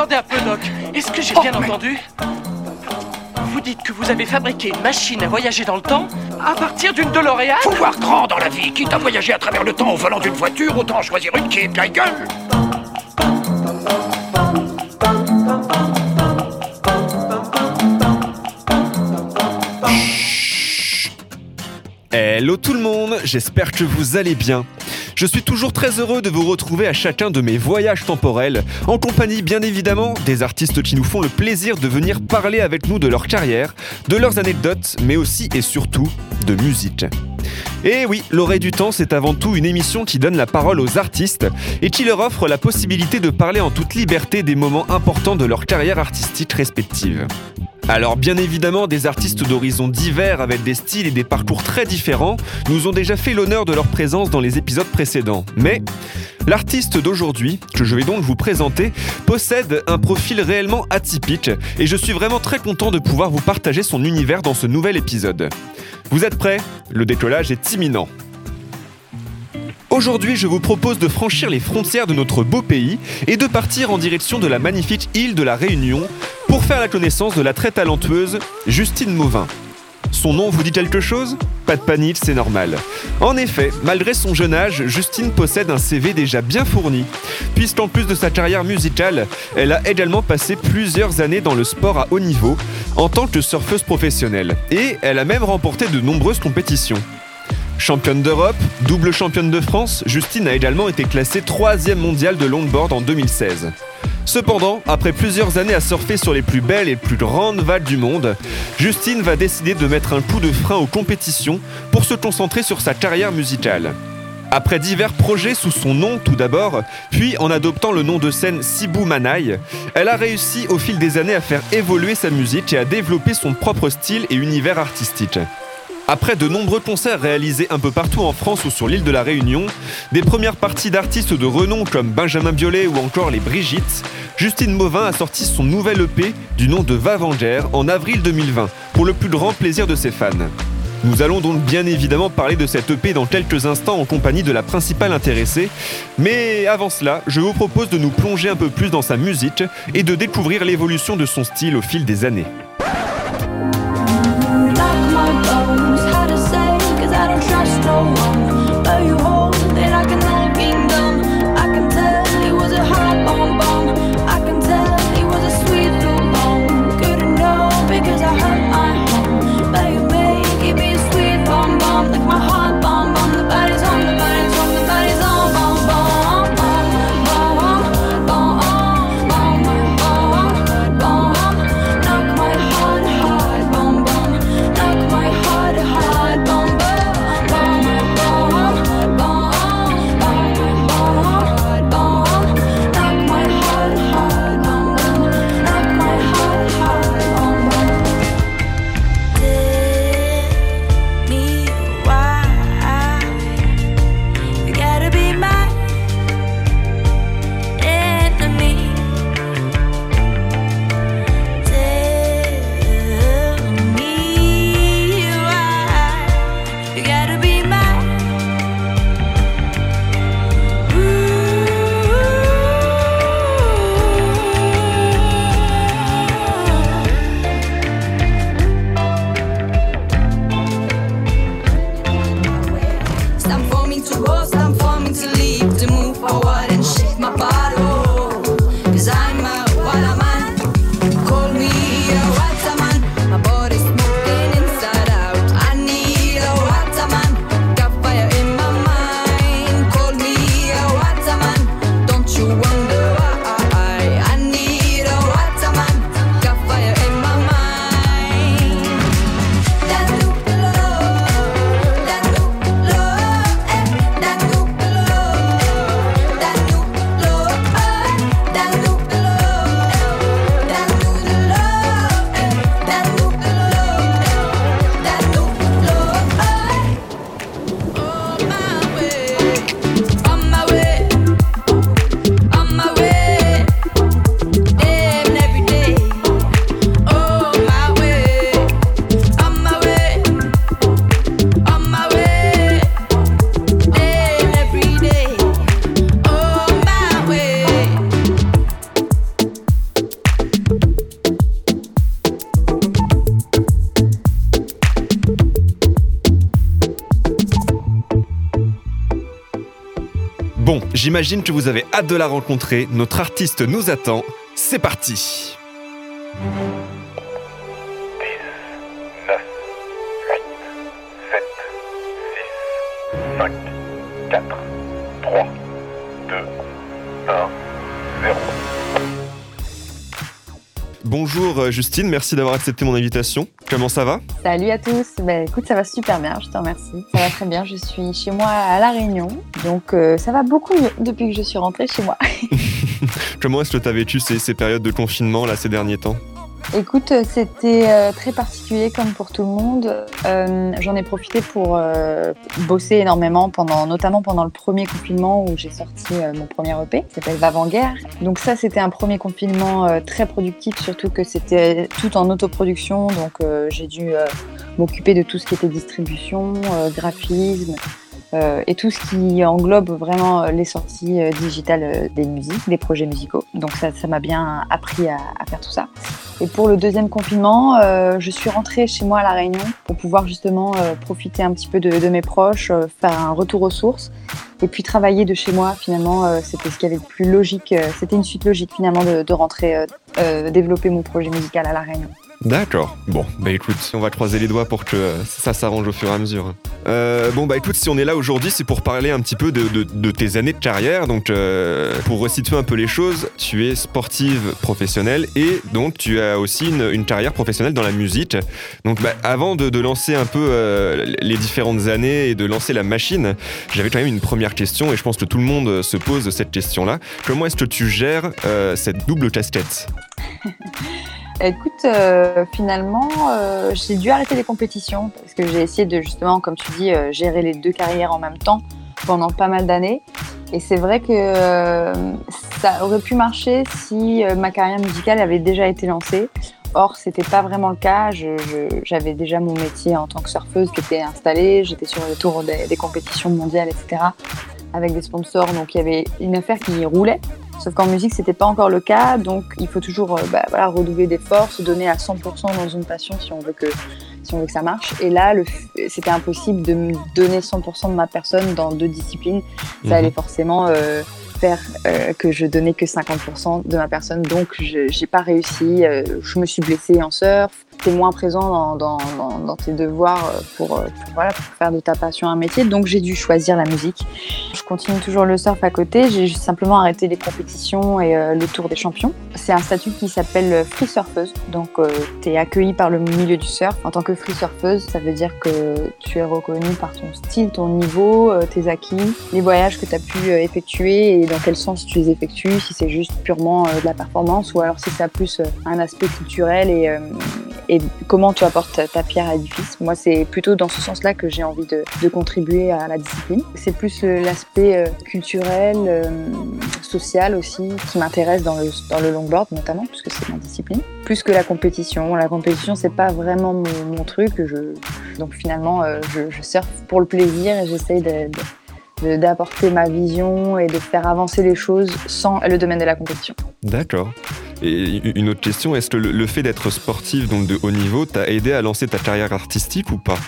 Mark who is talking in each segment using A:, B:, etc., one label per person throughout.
A: attendez un peu, Doc. Est-ce que j'ai
B: Oh,
A: bien
B: mais-
A: entendu? Vous dites que vous avez fabriqué une machine à voyager dans le temps à partir d'une DeLorean?
B: Faut voir grand dans la vie. Quitte à voyager à travers le temps au volant d'une voiture, autant choisir une qui est bien gueule.
C: Hello tout le monde, j'espère que vous allez bien. Je suis toujours très heureux de vous retrouver à chacun de mes voyages temporels, en compagnie bien évidemment des artistes qui nous font le plaisir de venir parler avec nous de leur carrière, de leurs anecdotes, mais aussi et surtout de musique. Et oui, l'oreille du temps, c'est avant tout une émission qui donne la parole aux artistes et qui leur offre la possibilité de parler en toute liberté des moments importants de leur carrière artistique respective. Alors bien évidemment, des artistes d'horizons divers avec des styles et des parcours très différents nous ont déjà fait l'honneur de leur présence dans les épisodes précédents. Mais l'artiste d'aujourd'hui, que je vais donc vous présenter, possède un profil réellement atypique et je suis vraiment très content de pouvoir vous partager son univers dans ce nouvel épisode. Vous êtes prêts? Le décollage est imminent. Aujourd'hui, je vous propose de franchir les frontières de notre beau pays et de partir en direction de la magnifique île de la Réunion pour faire la connaissance de la très talentueuse Justine Mauvin. Son nom vous dit quelque chose? Pas de panique, c'est normal. En effet, malgré son jeune âge, Justine possède un CV déjà bien fourni, puisqu'en plus de sa carrière musicale, elle a également passé plusieurs années dans le sport à haut niveau en tant que surfeuse professionnelle, et elle a même remporté de nombreuses compétitions. Championne d'Europe, double championne de France, Justine a également été classée troisième mondiale de longboard en 2016. Cependant, après plusieurs années à surfer sur les plus belles et plus grandes vagues du monde, Justine va décider de mettre un coup de frein aux compétitions pour se concentrer sur sa carrière musicale. Après divers projets sous son nom tout d'abord, puis en adoptant le nom de scène Sibou Manaï, elle a réussi au fil des années à faire évoluer sa musique et à développer son propre style et univers artistique. Après de nombreux concerts réalisés un peu partout en France ou sur l'île de la Réunion, des premières parties d'artistes de renom comme Benjamin Biolay ou encore les Brigitte, Justine Mauvin a sorti son nouvel EP du nom de Vavanger en avril 2020, pour le plus grand plaisir de ses fans. Nous allons donc bien évidemment parler de cette EP dans quelques instants en compagnie de la principale intéressée, mais avant cela, je vous propose de nous plonger un peu plus dans sa musique et de découvrir l'évolution de son style au fil des années. J'imagine que vous avez hâte de la rencontrer. Notre artiste nous attend. C'est parti Bonjour euh, Justine, merci d'avoir accepté mon invitation. Comment ça va?
D: Salut à tous. Ben, écoute, ça va super bien, je te remercie. Ça va très bien. Je suis chez moi à La Réunion, donc euh, ça va beaucoup mieux depuis que je suis rentrée chez moi.
C: Comment est-ce que tu as vécu ces, ces périodes de confinement là ces derniers temps?
D: Écoute, c'était euh, très particulier comme pour tout le monde. Euh, J'en ai profité pour euh, bosser énormément, pendant, notamment pendant le premier confinement où j'ai sorti mon premier EP, qui s'appelle Vavant-Guerre. Donc ça, c'était un premier confinement très productif, surtout que c'était tout en autoproduction. Donc j'ai dû m'occuper de tout ce qui était distribution, graphisme. Euh, et tout ce qui englobe vraiment euh, les sorties euh, digitales euh, des musiques, des projets musicaux. Donc ça ça m'a bien appris à, à faire tout ça. Et pour le deuxième confinement, euh, je suis rentrée chez moi à La Réunion pour pouvoir justement profiter un petit peu de, de mes proches, faire un retour aux sources et puis travailler de chez moi. Finalement, c'était ce qui avait le plus logique. c'était une suite logique finalement de, de rentrer développer mon projet musical à La Réunion.
C: D'accord. Bon, bah écoute, on va croiser les doigts pour que euh, ça s'arrange au fur et à mesure. Euh, bon, bah écoute, si on est là aujourd'hui, c'est pour parler un petit peu de, tes années de carrière. Donc, euh, pour resituer un peu les choses, tu es sportive professionnelle et donc tu as aussi une, carrière professionnelle dans la musique. Donc, bah, avant de, de lancer un peu les différentes années et de lancer la machine, j'avais quand même une première question et je pense que tout le monde se pose cette question-là. Comment est-ce que tu gères cette double casquette?
D: Écoute, euh, finalement, euh, j'ai dû arrêter les compétitions parce que j'ai essayé de justement, comme tu dis, euh, gérer les deux carrières en même temps pendant pas mal d'années. Et c'est vrai que ça aurait pu marcher si ma carrière musicale avait déjà été lancée. Or, c'était pas vraiment le cas. J'avais déjà mon métier en tant que surfeuse qui était installé. J'étais sur le tour des, des compétitions mondiales, etc. Avec des sponsors. Donc, il y avait une affaire qui roulait. Sauf qu'en musique, c'était pas encore le cas, donc il faut toujours euh, bah, voilà, redoubler d'efforts, se donner à 100% dans une passion si on veut que si on veut que ça marche. Et là, c'était impossible de me donner 100% de ma personne dans deux disciplines. Ça allait forcément euh, euh, que je donnais que 50% de ma personne, donc je j'ai pas réussi. euh, je me suis blessée en surf. T'es moins présent dans, dans, dans, tes devoirs euh, pour, voilà, pour faire de ta passion un métier, donc j'ai dû choisir la musique. Je continue toujours le surf à côté. J'ai simplement arrêté les compétitions et le Tour des Champions. C'est un statut qui s'appelle free surfeuse. Donc, tu es accueillie par le milieu du surf en tant que free surfeuse. Ça veut dire que tu es reconnue par ton style, ton niveau, tes acquis, les voyages que tu as pu effectuer et dans quel sens tu les effectues. Si c'est juste purement euh, de la performance ou alors si ça a plus euh, un aspect culturel et, euh, comment tu apportes ta, pierre à l'édifice. Moi, c'est plutôt dans ce sens-là que j'ai envie de, contribuer à la discipline. C'est plus l'aspect culturel, social aussi, qui m'intéresse dans le, dans le longboard notamment, puisque c'est ma discipline, plus que la compétition. La compétition, c'est pas vraiment mon, truc. Je, donc finalement, je, je surfe pour le plaisir et j'essaye de- de- d'apporter ma vision et de faire avancer les choses sans le domaine de la compétition.
C: D'accord. Et une autre question, est-ce que le, le fait d'être sportif, donc de haut niveau, t'a aidé à lancer ta carrière artistique ou pas?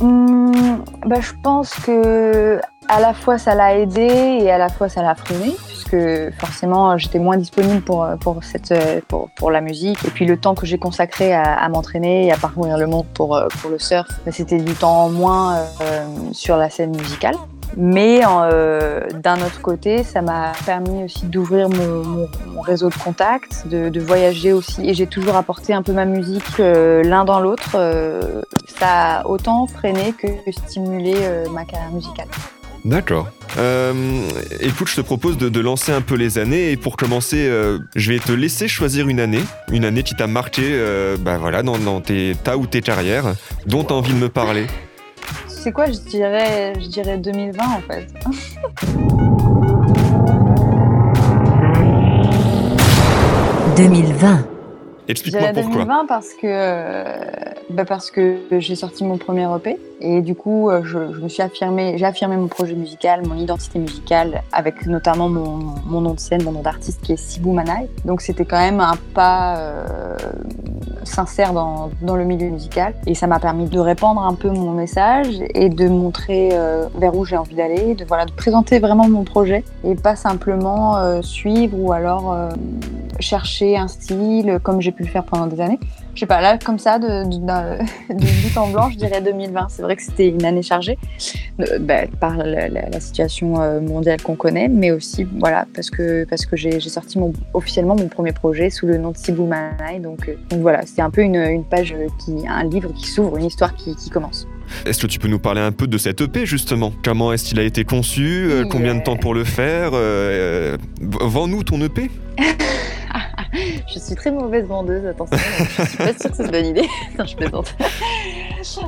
D: Hum, bah, je pense que à la fois ça l'a aidé et à la fois ça l'a freiné puisque forcément j'étais moins disponible pour, pour, cette, pour, pour la musique et puis le temps que j'ai consacré à, à m'entraîner et à parcourir le monde pour, pour le surf bah, c'était du temps moins euh, sur la scène musicale mais euh, d'un autre côté, ça m'a permis aussi d'ouvrir mon, réseau de contacts, de, voyager aussi. Et j'ai toujours apporté un peu ma musique euh, l'un dans l'autre. Euh, ça a autant freiné que stimulé ma carrière musicale.
C: D'accord. Écoute, je te propose de, lancer un peu les années et pour commencer, je vais te laisser choisir une année, une année qui t'a marqué, bah voilà, dans, tes, ta ou tes carrières, dont tu as envie de me parler.
D: C'est quoi Je dirais, je dirais 2020 en fait.
E: 2020.
C: Explique-moi
D: dirais
C: pourquoi.
D: 2020 parce que, euh, bah parce que j'ai sorti mon premier EP et du coup euh, je, je me suis affirmée, j'ai affirmé mon projet musical, mon identité musicale avec notamment mon, mon nom de scène, mon nom d'artiste qui est Sibou Manaï. Donc c'était quand même un pas euh, sincère dans, dans le milieu musical. Et ça m'a permis de répandre un peu mon message et de montrer euh, vers où j'ai envie d'aller, de, voilà, de présenter vraiment mon projet et pas simplement euh, suivre ou alors chercher un style comme j'ai pu le faire pendant des années. Je sais pas, là, comme ça, de, de, but en blanc, je dirais 2020. C'est vrai que c'était une année chargée euh, bah, par la, la- la situation euh, mondiale qu'on connaît, mais aussi, voilà, parce que, parce que j'ai, sorti mon, officiellement mon premier projet sous le nom de Sibou Manai. Donc, euh, donc voilà, c'est un peu une, une page, qui, un livre qui s'ouvre, une histoire qui, qui commence.
C: Est-ce que tu peux nous parler un peu de cet EP justement? Comment est-ce qu'il a été conçu? Euh, Combien de temps pour le faire? Vends-nous ton EP
D: Je suis très mauvaise vendeuse, attention. je suis pas sûre que c'est une bonne idée. non, je plaisante.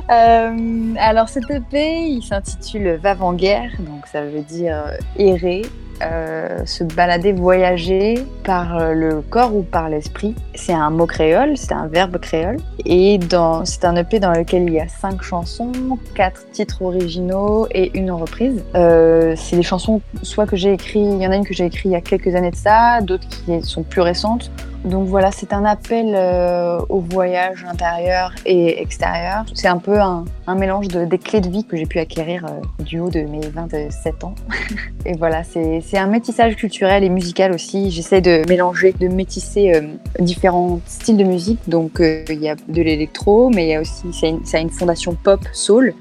D: Euh, alors, cet EP, il s'intitule Va donc ça veut dire errer, euh, se balader, voyager par euh, le corps ou par l'esprit. C'est un mot créole, c'est un verbe créole. Et c'est un EP dans lequel il y a cinq chansons, quatre titres originaux et une reprise. Euh, c'est des chansons soit que j'ai écrit, il y en a une que j'ai écrite il y a quelques années de ça, d'autres qui sont plus récentes. Donc voilà, c'est un appel euh, au voyage intérieur et extérieur. C'est un peu un, mélange de, des clés de vie que j'ai pu acquérir euh, du haut de mes 27 ans. et voilà, c'est un métissage culturel et musical aussi. J'essaie de mélanger, de métisser euh, différents styles de musique. Donc il y a de l'électro, mais il y a aussi, ça a une, fondation pop, soul.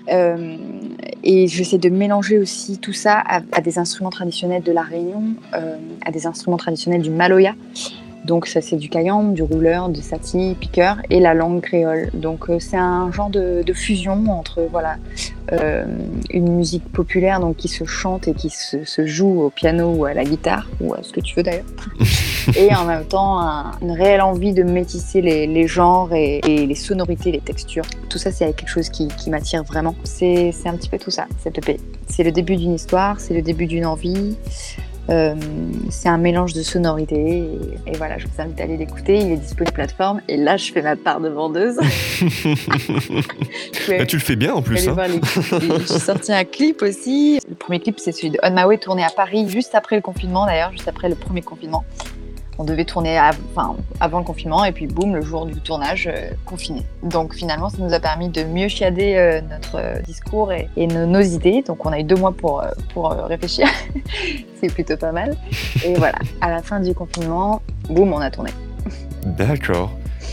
D: Et j'essaie de mélanger aussi tout ça à, des instruments traditionnels de la Réunion, à des instruments traditionnels du Maloya. Donc ça c'est du kayam, du rouleur, du sati, piqueur et la langue créole. Donc euh, c'est un genre de, de fusion entre voilà euh, une musique populaire donc qui se chante et qui se, se joue au piano ou à la guitare ou à ce que tu veux d'ailleurs. et en même temps un- une réelle envie de métisser les, les genres et, et les sonorités, les textures. Tout ça c'est quelque chose qui, qui m'attire vraiment. C'est c'est un petit peu tout ça, cette EP. C'est le début d'une histoire, c'est le début d'une envie. Euh, c'est un mélange de sonorités et, et voilà, je vous invite à aller l'écouter. Il est disponible plateforme et là, je fais ma part de vendeuse.
C: Bah, Tu le fais bien en plus. Hein.
D: J'ai sorti un clip aussi. Le premier clip, c'est celui de On My Way, tourné à Paris juste après le confinement, d'ailleurs, juste après le premier confinement. On devait tourner avant le confinement et puis boum, le jour du tournage, euh, confiné. Donc finalement, ça nous a permis de mieux chiader euh, notre euh, discours et, nos, idées. Donc on a eu deux mois pour, réfléchir. c'est plutôt pas mal. Et voilà, à la fin du confinement, boum, on a tourné.
C: D'accord.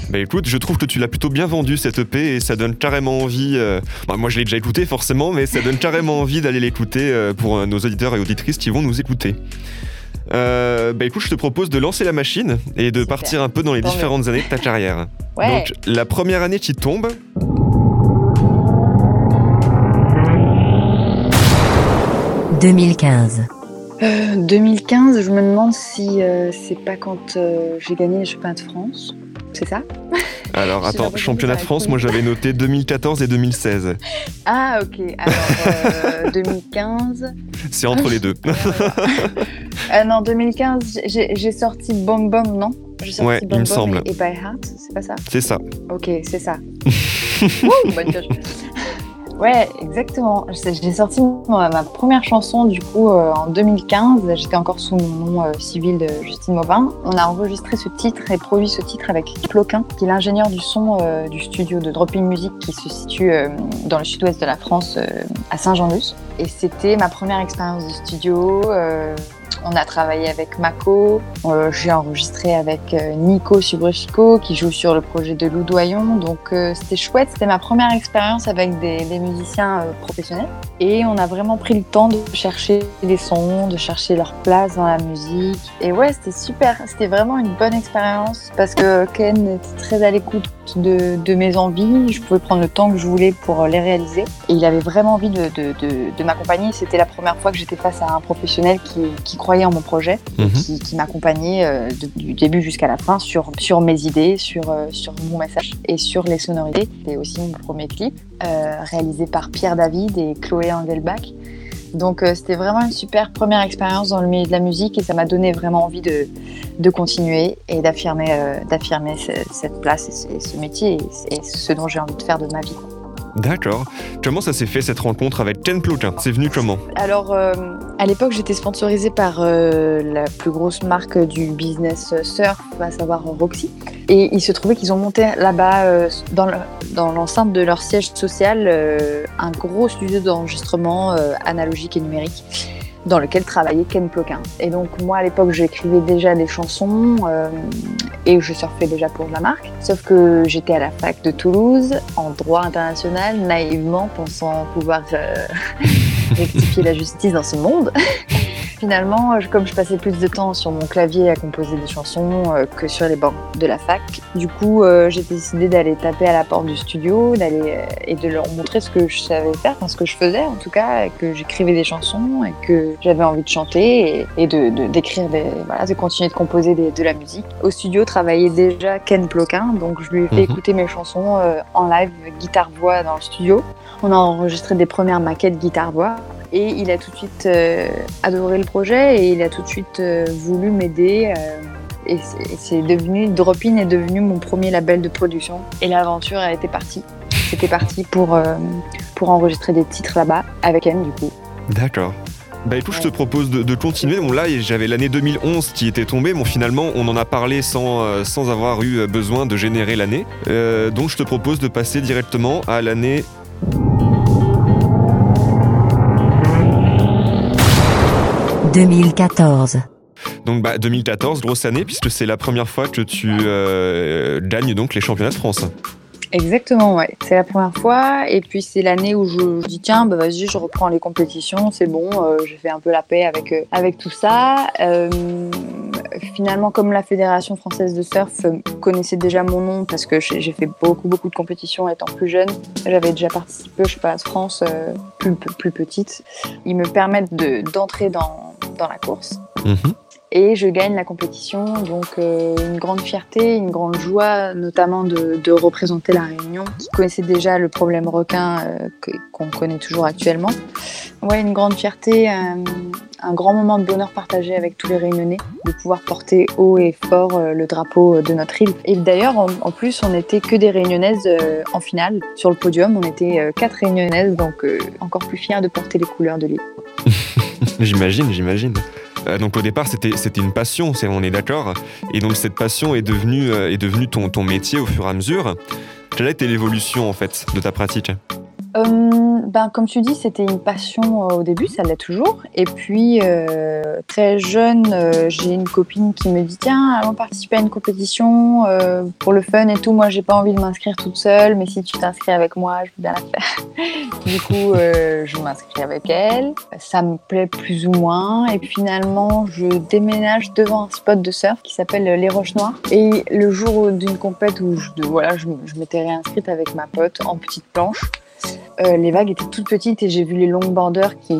C: Bah écoute, je trouve que tu l'as plutôt bien vendu cette EP et ça donne carrément envie. bah, moi je l'ai déjà écouté forcément, mais ça donne carrément envie d'aller l'écouter pour nos auditeurs et auditrices qui vont nous écouter. Euh, bah écoute, je te propose de lancer la machine et de
D: Super.
C: partir un peu dans les
D: Tant mieux.
C: différentes années de ta carrière.
D: Ouais.
C: Donc la première année qui tombe,
E: 2015.
D: Euh, 2015, je me demande si euh, c'est pas quand euh, j'ai gagné les championnats de France. C'est ça
C: alors attends, championnat de France, moi j'avais noté 2014 et 2016.
D: Ah, ok. Alors, euh, 2015.
C: C'est entre les deux.
D: Euh, non, 2015, j'ai j'ai sorti Bom Bom, non? J'ai sorti
C: Ouais, il me semble.
D: Et, et By Heart, c'est pas ça?
C: C'est ça.
D: Ok, c'est ça. Wouh, bonne pioche. Ouais, exactement. J'ai sorti ma, première chanson du coup euh, en 2015. J'étais encore sous mon nom euh, civil de Justine Mauvin. On a enregistré ce titre et produit ce titre avec Ploquin, qui est l'ingénieur du son euh, du studio de Dropping Music qui se situe dans le sud-ouest de la France, à Saint-Jean-Luz. Et c'était ma première expérience de studio. On a travaillé avec Mako, euh, j'ai enregistré avec euh, Nico Subrechico qui joue sur le projet de Loudoyon. Donc euh, c'était chouette, c'était ma première expérience avec des, musiciens professionnels. Et on a vraiment pris le temps de chercher les sons, de chercher leur place dans la musique. Et ouais, c'était super, c'était vraiment une bonne expérience parce que Ken était très à l'écoute de, mes envies. Je pouvais prendre le temps que je voulais pour les réaliser. Et il avait vraiment envie de, de, de, de m'accompagner. C'était la première fois que j'étais face à un professionnel qui, qui croyait en mon projet
C: Mhm.
D: qui, qui m'accompagnait euh, du début jusqu'à la fin sur, sur mes idées, sur, euh, sur mon message et sur les sonorités. C'était aussi mon premier clip euh, réalisé par Pierre David et Chloé Engelbach. Donc c'était vraiment une super première expérience dans le milieu de la musique et ça m'a donné vraiment envie de, de continuer et d'affirmer d'affirmer ce- cette place et ce, ce métier et, et ce dont j'ai envie de faire de ma vie.
C: D'accord. Comment ça s'est fait cette rencontre avec Ken Ploquin C'est venu comment?
D: Alors, euh, à l'époque, j'étais sponsorisée par euh, la plus grosse marque du business surf, à savoir Roxy. Et il se trouvait qu'ils ont monté là-bas, euh, dans le- dans l'enceinte de leur siège social, un gros studio d'enregistrement analogique et numérique dans lequel travaillait Ken Ploquin. Et donc moi à l'époque j'écrivais déjà des chansons euh, et je surfais déjà pour la marque. Sauf que j'étais à la fac de Toulouse en droit international, naïvement pensant pouvoir euh, rectifier la justice dans ce monde. Finalement, je- comme je passais plus de temps sur mon clavier à composer des chansons euh, que sur les bancs de la fac, du coup, euh, j'ai décidé d'aller taper à la porte du studio, d'aller euh, et de leur montrer ce que je savais faire, enfin ce que je faisais en tout cas, et que j'écrivais des chansons et que j'avais envie de chanter et, et de de- d'écrire des voilà, de continuer de composer des- de la musique. Au studio travaillait déjà Ken Ploquin, donc je lui ai fait
C: Mhm.
D: écouter mes chansons euh, en live guitare voix dans le studio. On a enregistré des premières maquettes guitare voix et il a tout de suite euh, adoré le projet et il a tout de suite euh, voulu m'aider. euh, et c'est- devenu, Dropin est devenu mon premier label de production. Et l'aventure a été partie. C'était parti pour, pour enregistrer des titres là-bas, avec elle du coup.
C: D'accord. Bah écoute, je te propose de, de continuer. Bon là, j'avais l'année 2011 qui était tombée. Bon finalement, on en a parlé sans, sans avoir eu besoin de générer l'année. Euh, donc je te propose de passer directement à l'année
E: 2014.
C: donc bah, 2014, grosse année puisque c'est la première fois que tu euh, gagnes donc les championnats de France.
D: Exactement, ouais. C'est la première fois. Et puis c'est l'année où je, dis tiens, bah vas-y, je reprends les compétitions, c'est bon, euh, j'ai fait un peu la paix avec, euh, avec tout ça. Euh, finalement, comme la Fédération française de surf connaissait déjà mon nom parce que j'ai fait beaucoup, beaucoup de compétitions étant plus jeune, j'avais déjà participé au de France euh, plus, plus petite. Ils me permettent de- d'entrer dans, dans la course
C: Mhm.
D: Et je gagne la compétition. Donc euh, une grande fierté, une grande joie, notamment de, représenter la Réunion, qui connaissait déjà le problème requin euh, qu'on connaît toujours actuellement. Ouais, une grande fierté, un, un grand moment de bonheur partagé avec tous les Réunionnais, de pouvoir porter haut et fort euh, le drapeau de notre île. Et d'ailleurs, en, en plus, on n'était que des Réunionnaises euh, en finale. Sur le podium, on était euh, quatre Réunionnaises, donc euh, encore plus fiers de porter les couleurs de l'île.
C: J'imagine, j'imagine. Euh, donc au départ, c'était une passion, c'est- on est d'accord. Et donc cette passion est devenue, euh, est devenue ton, ton métier au fur et à mesure. Quelle a été l'évolution en fait de ta pratique?
D: Euh, ben, comme tu dis, c'était une passion euh, au début, ça l'est toujours. Et puis, euh, très jeune, j'ai une copine qui me dit Tiens, allons participer à une compétition pour le fun et tout. Moi, j'ai pas envie de m'inscrire toute seule, mais si tu t'inscris avec moi, je veux bien la faire. du coup, je m'inscris avec elle. Ça me plaît plus ou moins. Et finalement, je déménage devant un spot de surf qui s'appelle Les Roches Noires. Et le jour d'une compète où voilà, je m'étais réinscrite avec ma pote en petite planche. Euh, les vagues étaient toutes petites et j'ai vu les longboarders qui,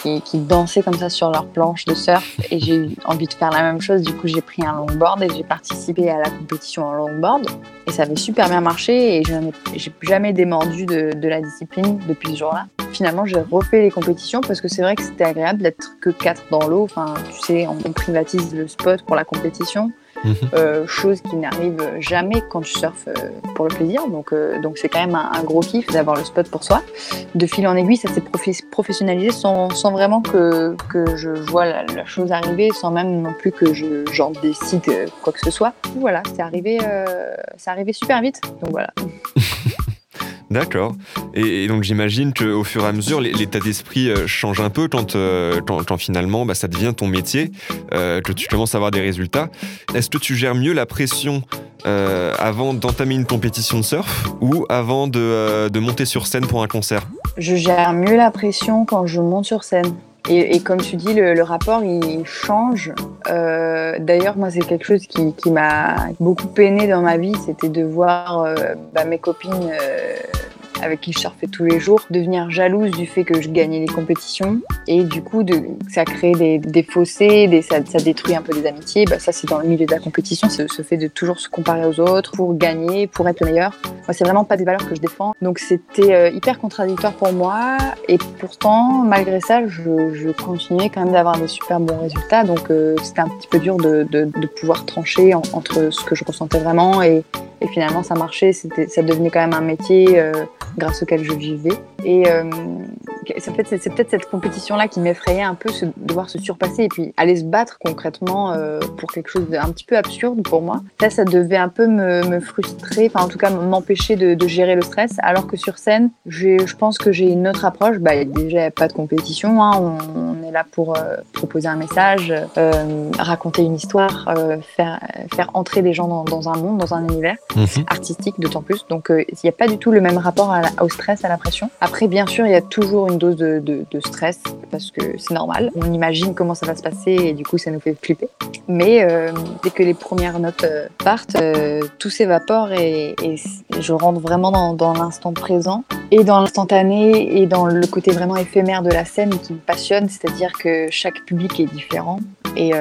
D: qui, qui, dansaient comme ça sur leur planche de surf et j'ai eu envie de faire la même chose. Du coup, j'ai pris un longboard et j'ai participé à la compétition en longboard et ça avait super bien marché et j'ai jamais démordu de, de la discipline depuis ce jour-là. Finalement, j'ai refait les compétitions parce que c'est vrai que c'était agréable d'être que quatre dans l'eau. Enfin, tu sais, on privatise le spot pour la compétition.
C: Mhm.
D: Euh, chose qui n'arrive jamais quand tu surfes euh, pour le plaisir. Donc, euh, donc c'est quand même un, un gros kiff d'avoir le spot pour soi. De fil en aiguille, ça s'est professionnalisé sans, sans vraiment que, que je vois la, la chose arriver, sans même non plus que je, j'en décide quoi que ce soit. Voilà, c'est arrivé, euh, c'est arrivé super vite. Donc voilà.
C: D'accord. Et, donc j'imagine qu'au fur et à mesure, l'é- l'état d'esprit euh, change un peu quand, euh, quand, finalement bah, ça devient ton métier, euh, que tu commences à avoir des résultats. Est-ce que tu gères mieux la pression avant d'entamer une compétition de surf ou avant de monter sur scène pour un concert?
D: Je gère mieux la pression quand je monte sur scène. Et, et comme tu dis, le, le rapport, il change. Euh, D'ailleurs, moi, c'est quelque chose qui, qui m'a beaucoup peiné dans ma vie, c'était de voir euh, bah, mes copines euh, avec qui je surfais tous les jours devenir jalouses du fait que je gagnais les compétitions. Et du coup, ça crée des, fossés, ça, détruit un peu des amitiés. Bah, ça, c'est dans le milieu de la compétition, c'est ce fait de toujours se comparer aux autres pour gagner, pour être le meilleur. Moi, c'est vraiment pas des valeurs que je défends. Donc, c'était euh, hyper contradictoire pour moi. Et pourtant, malgré ça, je, continuais quand même d'avoir des super bons résultats. Donc, euh, c'était un petit peu dur de, pouvoir trancher en- entre ce que je ressentais vraiment et, finalement, ça marchait, ça devenait quand même un métier euh, grâce auquel je vivais. Et euh, c'est, peut-être cette compétition-là qui m'effrayait un peu, devoir se surpasser et puis aller se battre concrètement euh, pour quelque chose d'un petit peu absurde pour moi. Ça, ça devait un peu me, me frustrer, enfin en tout cas m'empêcher de, de gérer le stress. Alors que sur scène, je pense que j'ai une autre approche. Bah, déjà, il n'y a pas de compétition, hein. on, on est là pour euh, proposer un message, euh, raconter une histoire, faire, faire entrer des gens dans, dans un monde, dans un univers artistique d'autant plus. Donc il n'y a pas du tout le même rapport à au stress, à la pression. Après, bien sûr, il y a toujours une dose de, stress parce que c'est normal. On imagine comment ça va se passer et du coup, ça nous fait flipper. Mais euh, dès que les premières notes euh, partent, euh, tout s'évapore et, je rentre vraiment dans, l'instant présent et dans l'instantané et dans le côté vraiment éphémère de la scène qui me passionne, c'est-à-dire que chaque public est différent et,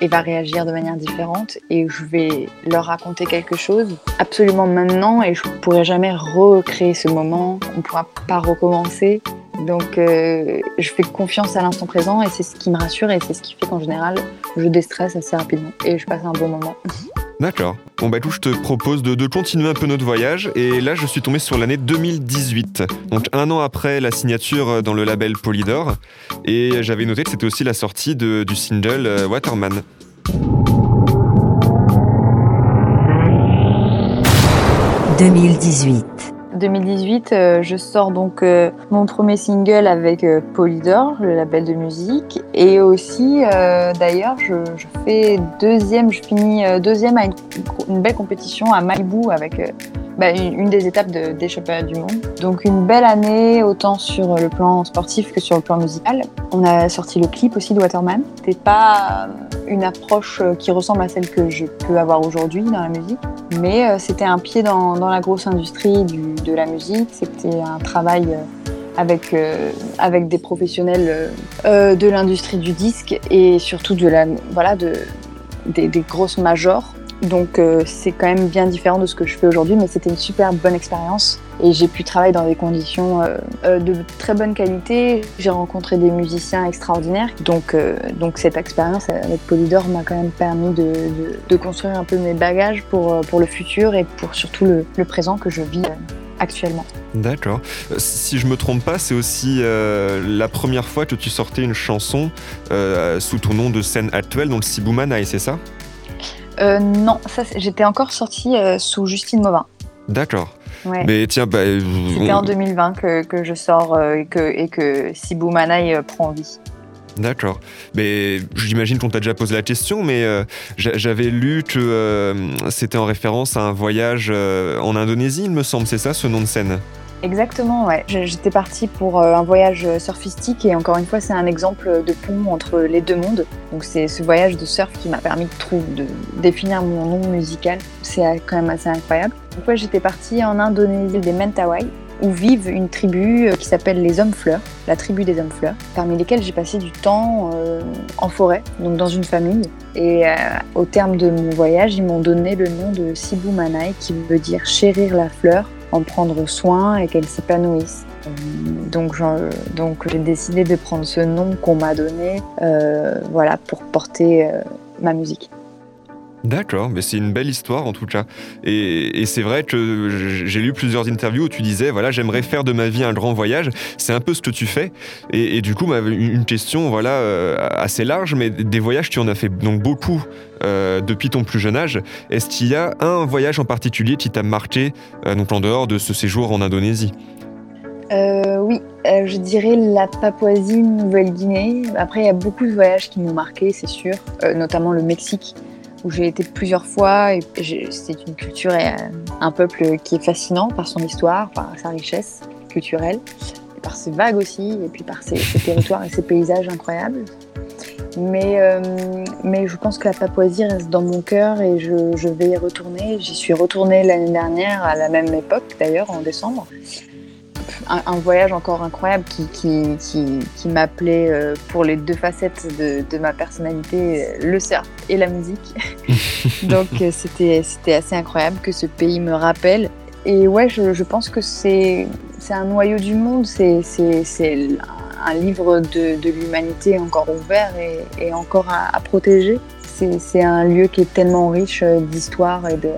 D: et va réagir de manière différente et je vais leur raconter quelque chose absolument maintenant et je pourrai jamais recréer ce moment, on pourra pas recommencer. Donc euh, je fais confiance à l'instant présent et c'est ce qui me rassure et c'est ce qui fait qu'en général je déstresse assez rapidement et je passe un bon moment.
C: D'accord. Bon bah écoute, je te propose de, de continuer un peu notre voyage et là je suis tombé sur l'année 2018. Donc un an après la signature dans le label Polydor et j'avais noté que c'était aussi la sortie de- du single euh, Waterman.
E: 2018.
D: 2018, euh, je sors donc euh, mon premier single avec euh, Polydor, le label de musique, et aussi d'ailleurs je, fais deuxième, je finis deuxième à une, belle compétition à Malibu avec bah, une, des étapes de, des championnats du monde. Donc une belle année autant sur le plan sportif que sur le plan musical. On a sorti le clip aussi de Waterman. C'était pas une approche euh, qui ressemble à celle que je peux avoir aujourd'hui dans la musique. Mais euh, c'était un pied dans, la grosse industrie du- de la musique. C'était un travail euh, avec, euh, avec des professionnels euh, euh, de l'industrie du disque et surtout de la, voilà, de, des grosses majors. Donc euh, c'est quand même bien différent de ce que je fais aujourd'hui, mais c'était une super bonne expérience. Et j'ai pu travailler dans des conditions euh, euh, de très bonne qualité. J'ai rencontré des musiciens extraordinaires. Donc, donc cette expérience avec Polydor m'a quand même permis de, de, construire un peu mes bagages pour, pour le futur et pour surtout le, présent que je vis actuellement.
C: D'accord. Si je me trompe pas, c'est aussi la première fois que tu sortais une chanson sous ton nom de scène actuelle, donc Sibou Manaï, c'est ça?
D: Non, ça, c'est- j'étais encore sortie euh, sous Justine Mauvin.
C: D'accord.
D: Ouais.
C: Mais tiens, bah, euh,
D: C'était
C: on-
D: en 2020 que, que je sors euh, et, que, et que Sibou Manaï euh, prend vie.
C: D'accord. Mais j'imagine qu'on t'a déjà posé la question, mais euh, j'a- j'avais lu que euh, c'était en référence à un voyage euh, en Indonésie, il me semble, c'est ça ce nom de scène?
D: Exactement, ouais. J'étais partie pour euh, un voyage surfistique et encore une fois, c'est un exemple de pont entre les deux mondes. Donc c'est ce voyage de surf qui m'a permis de, trouver, de définir mon nom musical. C'est euh, quand même assez incroyable. Donc ouais, j'étais partie en Indonésie, des Mentawai, où vivent une tribu euh, qui s'appelle les Hommes Fleurs, la tribu des Hommes Fleurs, parmi lesquels j'ai passé du temps en forêt, donc dans une famille. Et au terme de mon voyage, ils m'ont donné le nom de Sibu Manai, qui veut dire chérir la fleur, en prendre soin et qu'elle s'épanouisse. Euh, Donc, j'ai décidé de prendre ce nom qu'on m'a donné, euh, voilà, pour porter euh, ma musique.
C: D'accord, mais c'est une belle histoire en tout cas. Et, c'est vrai que j'ai lu plusieurs interviews où tu disais, voilà, j'aimerais faire de ma vie un grand voyage. C'est un peu ce que tu fais. Et, du coup, ma- une question, voilà, euh, assez large, mais des voyages, tu en as fait donc beaucoup euh, depuis ton plus jeune âge. Est-ce qu'il y a un voyage en particulier qui t'a marqué, euh, donc en dehors de ce séjour en Indonésie?
D: Oui, je dirais la Papouasie Nouvelle-Guinée. Après, il y a beaucoup de voyages qui m'ont marqué, c'est sûr, notamment le Mexique, où j'ai été plusieurs fois. C'est une culture et euh, un peuple qui est fascinant par son histoire, par sa richesse culturelle, et par ses vagues aussi, et puis par ses, ses territoires et ses paysages incroyables. Mais, euh, mais je pense que la Papouasie reste dans mon cœur et je, je vais y retourner. J'y suis retournée l'année dernière, à la même époque d'ailleurs, en décembre un, un voyage encore incroyable qui, qui, qui, qui m'appelait euh, pour les deux facettes de, de ma personnalité, euh, le surf et la musique. Donc euh, c'était c'était assez incroyable que ce pays me rappelle. Et ouais, je, je pense que c'est c'est un noyau du monde, c'est c'est- c'est un livre de, de l'humanité encore ouvert et, et encore à, à protéger. C'est c'est un lieu qui est tellement riche d'histoire et de,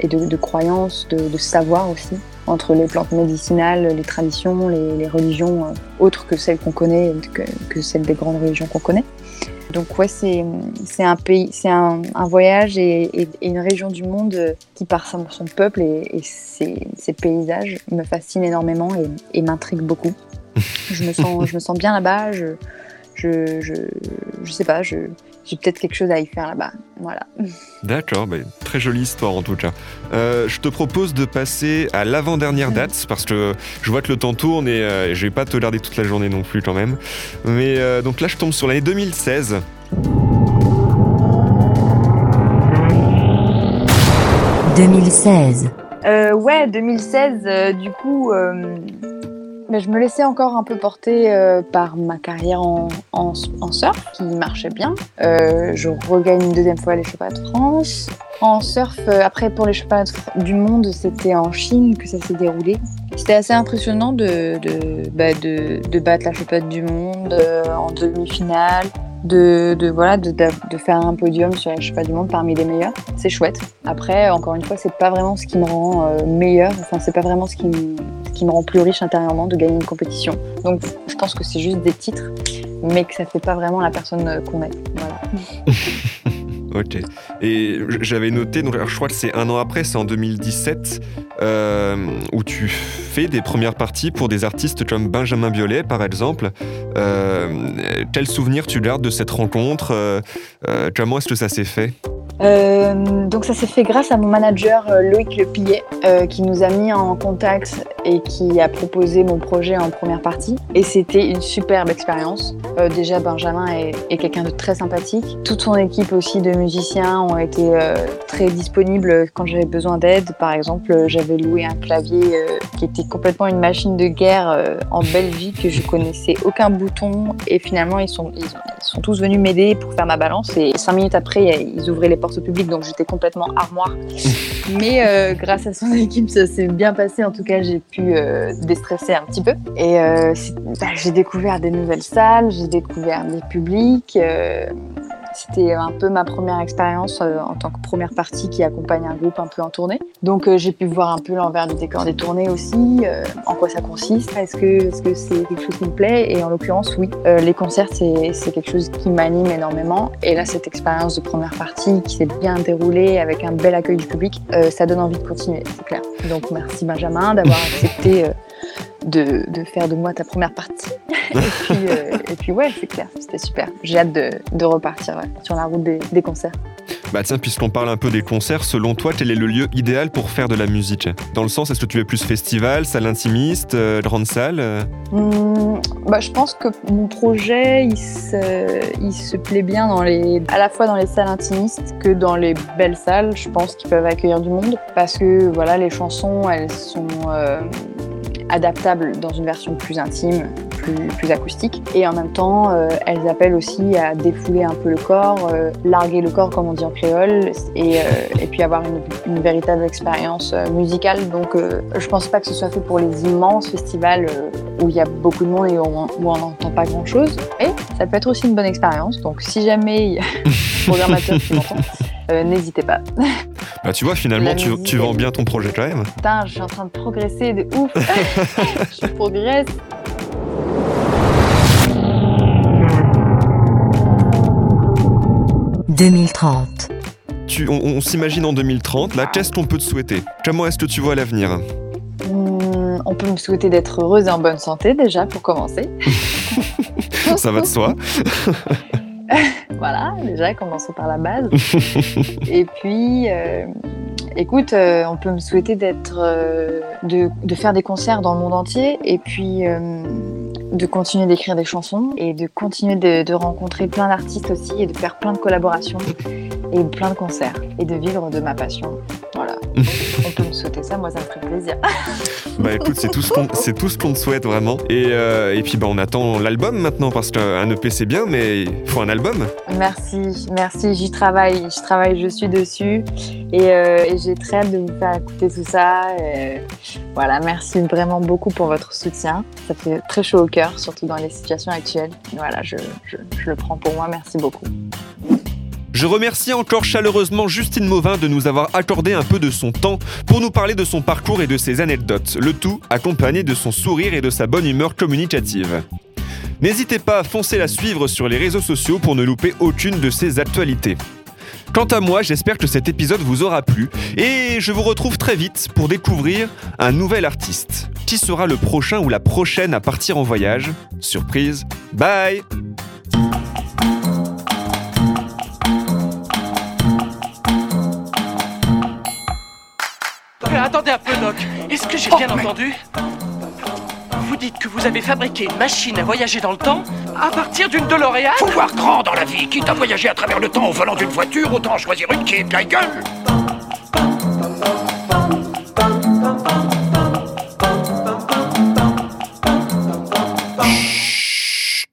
D: et de, de croyances, de, de savoir aussi entre les plantes médicinales, les traditions, les, les religions euh, autres que celles qu'on connaît, que, que celles des grandes religions qu'on connaît. Donc ouais, c'est c'est un pays, c'est un, un voyage et, et- et une région du monde qui par son, son peuple et, et ses, ses paysages me fascine énormément et, et m'intrigue beaucoup. Je me sens je me sens bien là-bas. Je je, je je sais pas, je j'ai peut-être quelque chose à y faire là-bas. Voilà.
C: D'accord, bah, très jolie histoire en tout cas. Euh, je te propose de passer à l'avant-dernière date parce que je vois que le temps tourne et euh, je vais pas te garder toute la journée non plus quand même. Mais euh, donc là, je tombe sur l'année 2016.
E: 2016.
D: Euh, ouais, 2016, euh, du coup, euh, mais je me laissais encore un peu porter euh, par ma carrière en, surf, qui marchait bien. Euh, je regagne une deuxième fois les championnats de France. En surf, euh, après pour les championnats du monde, c'était en Chine que ça s'est déroulé. C'était assez impressionnant de, de, bah, de, battre la championne du monde en demi-finale. De, de, voilà, de, de, faire un podium sur les championnats du monde parmi les meilleurs. C'est chouette. Après, encore une fois, c'est pas vraiment ce qui me rend euh, meilleur. Enfin, c'est pas vraiment ce qui, me, qui me rend plus riche intérieurement de gagner une compétition. Donc, je pense que c'est juste des titres, mais que ça fait pas vraiment la personne euh, qu'on est. Voilà.
C: Ok. Et j'avais noté, donc je crois que c'est un an après, c'est en 2017, euh, où tu fais des premières parties pour des artistes comme Benjamin Biolay, par exemple. Euh, quel souvenir tu gardes de cette rencontre? Comment est-ce que ça s'est fait?
D: Euh, donc ça s'est fait grâce à mon manager euh, Loïc Lepillet euh, qui nous a mis en contact et qui a proposé mon projet en première partie. Et c'était une superbe expérience. Euh, déjà Benjamin est, est quelqu'un de très sympathique. Toute son équipe aussi de musiciens ont été euh, très disponibles quand j'avais besoin d'aide. Par exemple, j'avais loué un clavier qui était complètement une machine de guerre en Belgique. Je connaissais aucun bouton et finalement ils sont, ils sont tous venus m'aider pour faire ma balance. Et cinq minutes après, ils ouvraient les portes au public, donc j'étais complètement armoire. Mais euh, grâce à son équipe, ça s'est bien passé. En tout cas, j'ai pu euh, déstresser un petit peu. Et euh, bah, j'ai découvert des nouvelles salles, j'ai découvert des publics. C'était un peu ma première expérience euh, en tant que première partie qui accompagne un groupe un peu en tournée. Donc euh, j'ai pu voir un peu l'envers du décor des tournées aussi, euh, en quoi ça consiste, est-ce que est-ce que c'est quelque chose qui me plaît? Et en l'occurrence, oui, les concerts c'est c'est quelque chose qui m'anime énormément. Et là, cette expérience de première partie qui s'est bien déroulée avec un bel accueil du public, ça donne envie de continuer, c'est clair. Donc merci Benjamin d'avoir accepté. Euh, de, de faire de moi ta première partie. et, puis, euh, et puis ouais, c'est clair, c'était super. J'ai hâte de, de repartir ouais, sur la route des, des concerts.
C: Bah tiens, puisqu'on parle un peu des concerts, selon toi, quel est le lieu idéal pour faire de la musique? Dans le sens, est-ce que tu es plus festival, salle intimiste, euh, grande salle euh?
D: Hum, bah, je pense que mon projet, il se, il se plaît bien dans les, à la fois dans les salles intimistes que dans les belles salles, je pense, qui peuvent accueillir du monde. Parce que voilà, les chansons, elles sont euh, adaptables dans une version plus intime, plus, plus acoustique. Et en même temps, euh, elles appellent aussi à défouler un peu le corps, euh, larguer le corps, comme on dit en créole, et, euh, et puis avoir une, une véritable expérience musicale. Donc, je pense pas que ce soit fait pour les immenses festivals où il y a beaucoup de monde et où on n'entend pas grand chose. Mais ça peut être aussi une bonne expérience. Donc, si jamais il y a un programmateur qui m'entend, euh, n'hésitez pas.
C: Bah tu vois, finalement, tu, tu vends bien ton projet quand même.
D: Putain, je suis en train de progresser de ouf. je progresse.
E: « 2030.
C: Tu, on on s'imagine en 2030, là, qu'est-ce qu'on peut te souhaiter? Comment est-ce que tu vois l'avenir?
D: Hum, on peut me souhaiter d'être heureuse et en bonne santé déjà pour commencer.
C: Ça va de soi.
D: Voilà, déjà, commençons par la base. et puis, euh, écoute, euh, on peut me souhaiter d'être, euh, de, de faire des concerts dans le monde entier et puis de continuer d'écrire des chansons et de continuer de, de rencontrer plein d'artistes aussi et de faire plein de collaborations et plein de concerts et de vivre de ma passion. Voilà. on peut me souhaiter ça, moi ça me ferait plaisir.
C: Bah écoute, c'est tout ce qu'on ce te souhaite vraiment. Et, euh, et puis bah on attend l'album maintenant parce qu'un EP c'est bien, mais il faut un album.
D: Merci, merci, j'y travaille, j'y travaille, je suis dessus et, euh, et j'ai très hâte de vous faire écouter tout ça. Et voilà, merci vraiment beaucoup pour votre soutien. Ça fait très chaud au cœur, surtout dans les situations actuelles. Voilà, je, je, je le prends pour moi, merci beaucoup.
C: Je remercie encore chaleureusement Justine Mauvin de nous avoir accordé un peu de son temps pour nous parler de son parcours et de ses anecdotes, le tout accompagné de son sourire et de sa bonne humeur communicative. N'hésitez pas à foncer la suivre sur les réseaux sociaux pour ne louper aucune de ses actualités. Quant à moi, j'espère que cet épisode vous aura plu et je vous retrouve très vite pour découvrir un nouvel artiste. Qui sera le prochain ou la prochaine à partir en voyage? Surprise, bye
A: attendez un peu, Doc. Est-ce que j'ai
B: Oh,
A: bien
B: mais-
A: entendu? Vous dites que vous avez fabriqué une machine à voyager dans le temps à partir d'une DeLorean?
B: Faut voir grand dans la vie. Quitte à voyager à travers le temps au volant d'une voiture, autant choisir une qui est de la gueule.